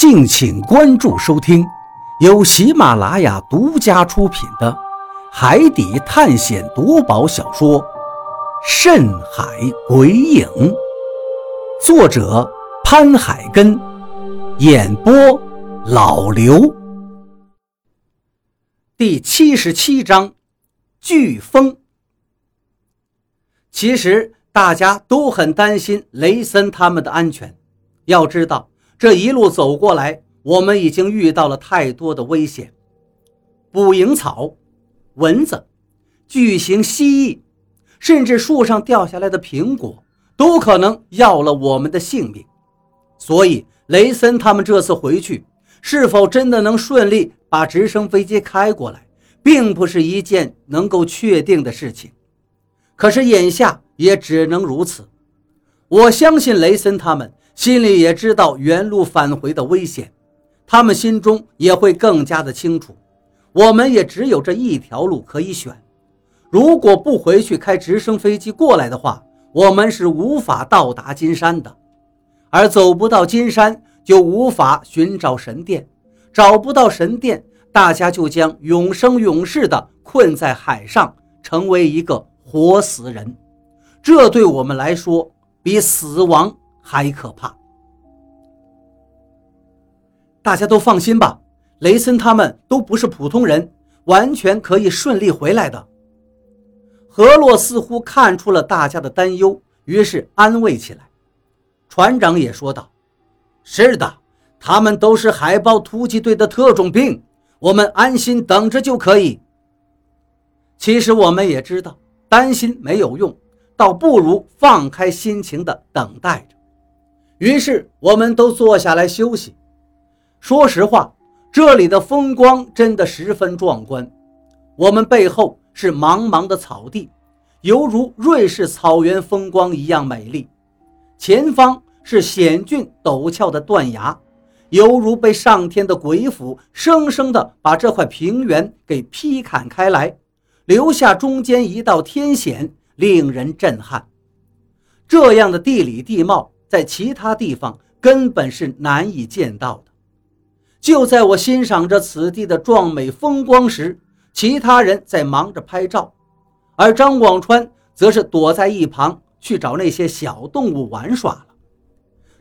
敬请关注收听，由喜马拉雅独家出品的《海底探险夺宝小说》《深海鬼影》，作者潘海根，演播老刘。第七十七章，飓风。其实大家都很担心雷森他们的安全，要知道。这一路走过来，我们已经遇到了太多的危险：捕蝇草、蚊子、巨型蜥蜴，甚至树上掉下来的苹果，都可能要了我们的性命。所以，雷森他们这次回去，是否真的能顺利把直升飞机开过来，并不是一件能够确定的事情。可是眼下也只能如此。我相信雷森他们。心里也知道原路返回的危险，他们心中也会更加的清楚。我们也只有这一条路可以选，如果不回去开直升飞机过来的话，我们是无法到达金山的。而走不到金山，就无法寻找神殿，找不到神殿，大家就将永生永世的困在海上，成为一个活死人。这对我们来说，比死亡。还可怕！大家都放心吧，雷森他们都不是普通人，完全可以顺利回来的。何洛似乎看出了大家的担忧，于是安慰起来。船长也说道：“是的，他们都是海豹突击队的特种兵，我们安心等着就可以。”其实我们也知道，担心没有用，倒不如放开心情的等待着。于是我们都坐下来休息。说实话，这里的风光真的十分壮观。我们背后是茫茫的草地，犹如瑞士草原风光一样美丽；前方是险峻陡峭的断崖，犹如被上天的鬼斧生生地把这块平原给劈砍开来，留下中间一道天险，令人震撼。这样的地理地貌。在其他地方根本是难以见到的。就在我欣赏着此地的壮美风光时，其他人在忙着拍照，而张广川则是躲在一旁去找那些小动物玩耍了。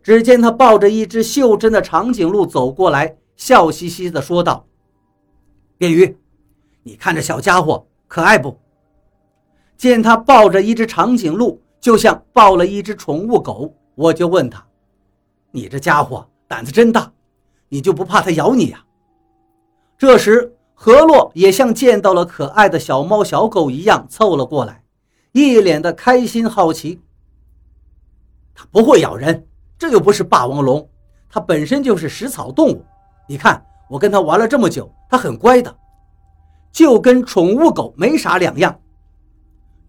只见他抱着一只袖珍的长颈鹿走过来，笑嘻嘻地说道：“便鱼，你看这小家伙可爱不？”见他抱着一只长颈鹿，就像抱了一只宠物狗。我就问他：“你这家伙胆子真大，你就不怕它咬你呀？”这时，何洛也像见到了可爱的小猫小狗一样凑了过来，一脸的开心好奇。它不会咬人，这又不是霸王龙，它本身就是食草动物。你看，我跟它玩了这么久，它很乖的，就跟宠物狗没啥两样。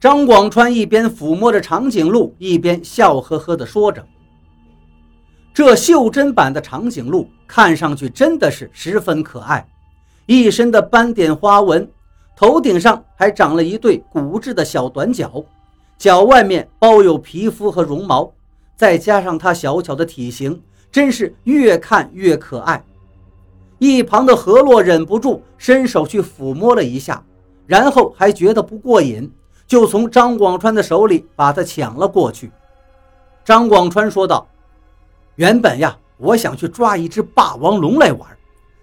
张广川一边抚摸着长颈鹿，一边笑呵呵地说着：“这袖珍版的长颈鹿看上去真的是十分可爱，一身的斑点花纹，头顶上还长了一对骨质的小短角，脚外面包有皮肤和绒毛，再加上它小巧的体型，真是越看越可爱。”一旁的何洛忍不住伸手去抚摸了一下，然后还觉得不过瘾。就从张广川的手里把它抢了过去。张广川说道：“原本呀，我想去抓一只霸王龙来玩，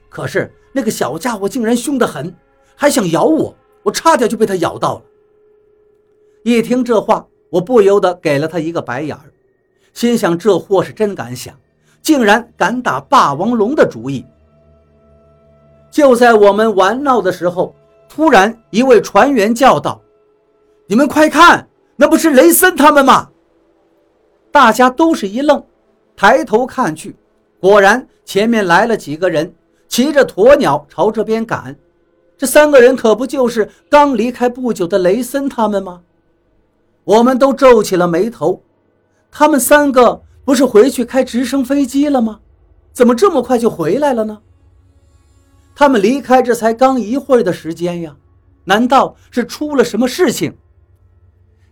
可是那个小家伙竟然凶得很，还想咬我，我差点就被他咬到了。”一听这话，我不由得给了他一个白眼儿，心想这货是真敢想，竟然敢打霸王龙的主意。就在我们玩闹的时候，突然一位船员叫道。你们快看，那不是雷森他们吗？大家都是一愣，抬头看去，果然前面来了几个人，骑着鸵鸟朝这边赶。这三个人可不就是刚离开不久的雷森他们吗？我们都皱起了眉头。他们三个不是回去开直升飞机了吗？怎么这么快就回来了呢？他们离开这才刚一会儿的时间呀，难道是出了什么事情？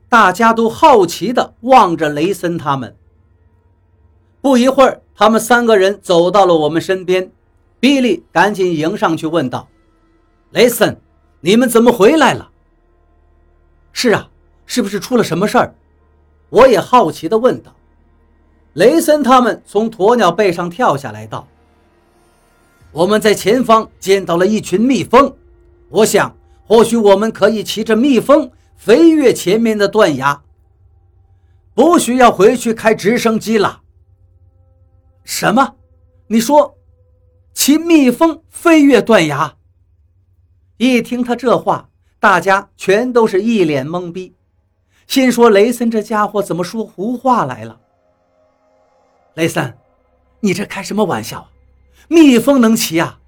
大家都好奇地望着雷森他们。不一会儿，他们三个人走到了我们身边。比利赶紧迎上去问道：“雷森，你们怎么回来了？”“是啊，是不是出了什么事儿？”我也好奇地问道。雷森他们从鸵鸟背上跳下来道：“我们在前方见到了一群蜜蜂，我想或许我们可以骑着蜜蜂飞越前面的断崖，不需要回去开直升机了。”“什么？你说？”骑蜜蜂飞越断崖。一听他这话，大家全都是一脸懵逼，心说：“雷森这家伙怎么说胡话来了？”雷森，你这开什么玩笑？蜜蜂能骑啊，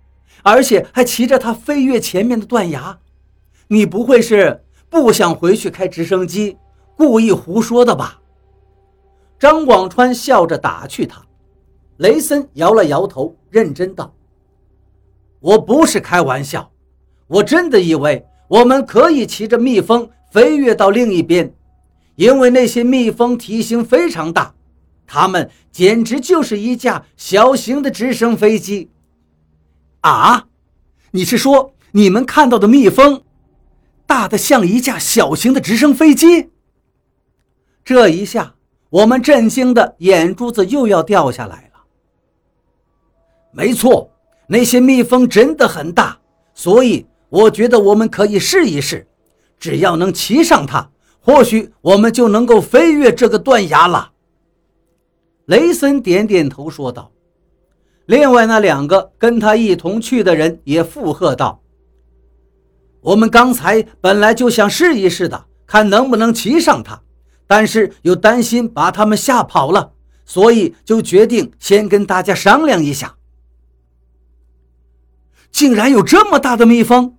而且还骑着它飞越前面的断崖？你不会是不想回去开直升机，故意胡说的吧？张广川笑着打趣他。雷森摇了摇头，认真道。我不是开玩笑，我真的以为我们可以骑着蜜蜂飞跃到另一边，因为那些蜜蜂体型非常大，它们简直就是一架小型的直升飞机。啊，你是说你们看到的蜜蜂大的像一架小型的直升飞机？这一下，我们震惊的眼珠子又要掉下来了。没错。那些蜜蜂真的很大，所以我觉得我们可以试一试，只要能骑上它，或许我们就能够飞越这个断崖了。雷森点点头说道。另外那两个跟他一同去的人也附和道：“我们刚才本来就想试一试的，看能不能骑上它，但是又担心把他们吓跑了，所以就决定先跟大家商量一下。”竟然有这么大的蜜蜂！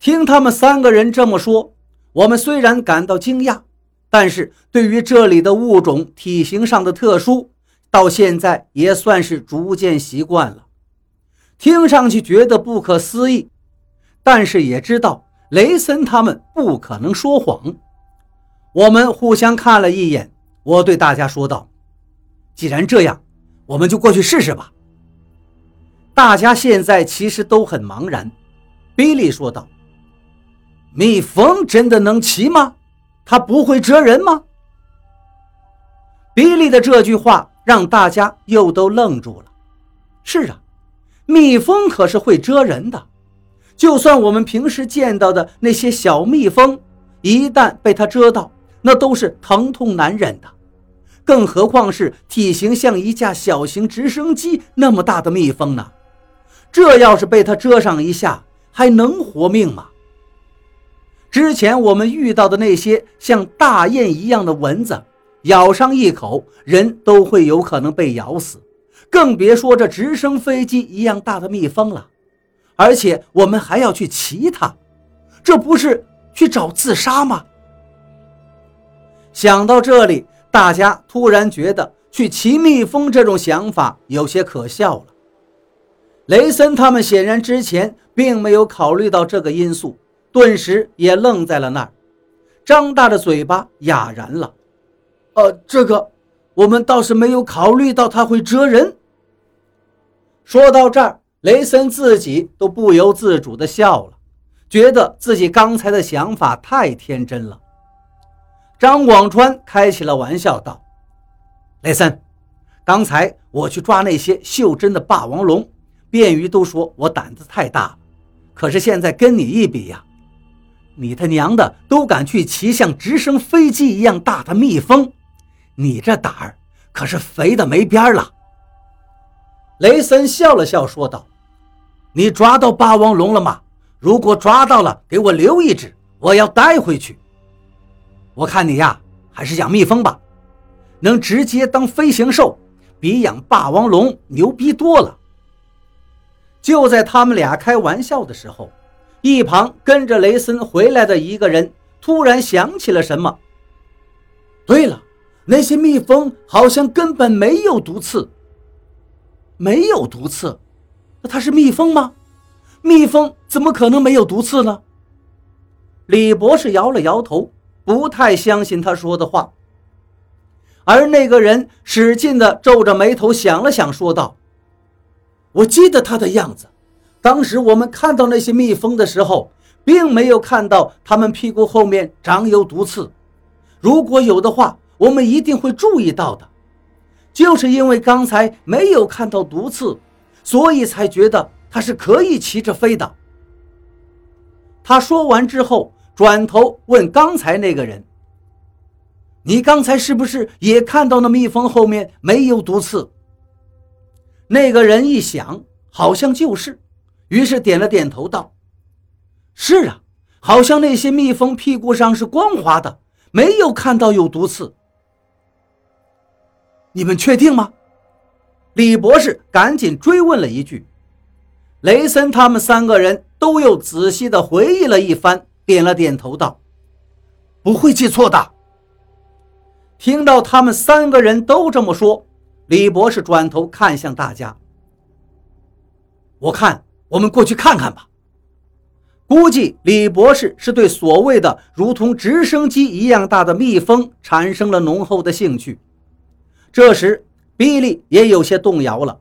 听他们三个人这么说，我们虽然感到惊讶，但是对于这里的物种体型上的特殊，到现在也算是逐渐习惯了。听上去觉得不可思议，但是也知道雷森他们不可能说谎。我们互相看了一眼，我对大家说道：“既然这样，我们就过去试试吧。”大家现在其实都很茫然，比利说道：“蜜蜂真的能骑吗？它不会蜇人吗？”比利的这句话让大家又都愣住了。是啊，蜜蜂可是会蜇人的，就算我们平时见到的那些小蜜蜂，一旦被它蜇到，那都是疼痛难忍的，更何况是体型像一架小型直升机那么大的蜜蜂呢？这要是被它蛰上一下，还能活命吗？之前我们遇到的那些像大雁一样的蚊子，咬上一口，人都会有可能被咬死，更别说这直升飞机一样大的蜜蜂了。而且我们还要去骑它，这不是去找自杀吗？想到这里，大家突然觉得去骑蜜蜂这种想法有些可笑了。雷森他们显然之前并没有考虑到这个因素，顿时也愣在了那儿，张大着嘴巴哑然了。呃，这个我们倒是没有考虑到他会蜇人。说到这儿，雷森自己都不由自主地笑了，觉得自己刚才的想法太天真了。张广川开起了玩笑道：“雷森，刚才我去抓那些袖珍的霸王龙。”便于都说我胆子太大了，可是现在跟你一比呀，你他娘的都敢去骑像直升飞机一样大的蜜蜂，你这胆儿可是肥的没边了。雷森笑了笑说道：“你抓到霸王龙了吗？如果抓到了，给我留一只，我要带回去。我看你呀，还是养蜜蜂吧，能直接当飞行兽，比养霸王龙牛逼多了。”就在他们俩开玩笑的时候，一旁跟着雷森回来的一个人突然想起了什么。对了，那些蜜蜂好像根本没有毒刺。没有毒刺？那它是蜜蜂吗？蜜蜂怎么可能没有毒刺呢？李博士摇了摇头，不太相信他说的话。而那个人使劲地皱着眉头想了想，说道：“我记得他的样子。当时我们看到那些蜜蜂的时候，并没有看到它们屁股后面长有毒刺。如果有的话，我们一定会注意到的。就是因为刚才没有看到毒刺，所以才觉得它是可以骑着飞的。”他说完之后，转头问刚才那个人。你刚才是不是也看到那蜜蜂后面没有毒刺？那个人一想，好像就是，于是点了点头，道：“是啊，好像那些蜜蜂屁股上是光滑的，没有看到有毒刺。”你们确定吗？李博士赶紧追问了一句。雷森他们三个人都又仔细的回忆了一番，点了点头，道：“不会记错的。”听到他们三个人都这么说，李博士转头看向大家：“我看我们过去看看吧。”估计李博士是对所谓的如同直升机一样大的蜜蜂产生了浓厚的兴趣。这时，比利也有些动摇了。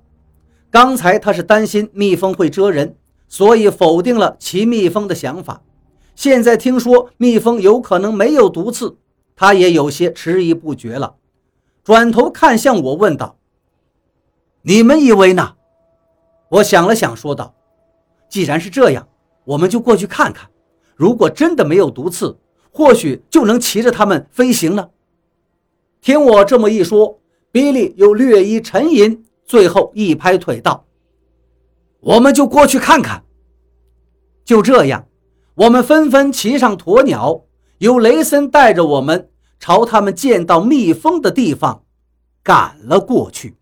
刚才他是担心蜜蜂会蛰人，所以否定了骑蜜蜂的想法。现在听说蜜蜂有可能没有毒刺。他也有些迟疑不决了，转头看向我，问道：“你们以为呢？”我想了想，说道：“既然是这样，我们就过去看看。如果真的没有毒刺，或许就能骑着它们飞行了。”听我这么一说，比利又略一沉吟，最后一拍腿道：“我们就过去看看。”就这样，我们纷纷骑上鸵鸟。由雷森带着我们朝他们见到蜜蜂的地方赶了过去。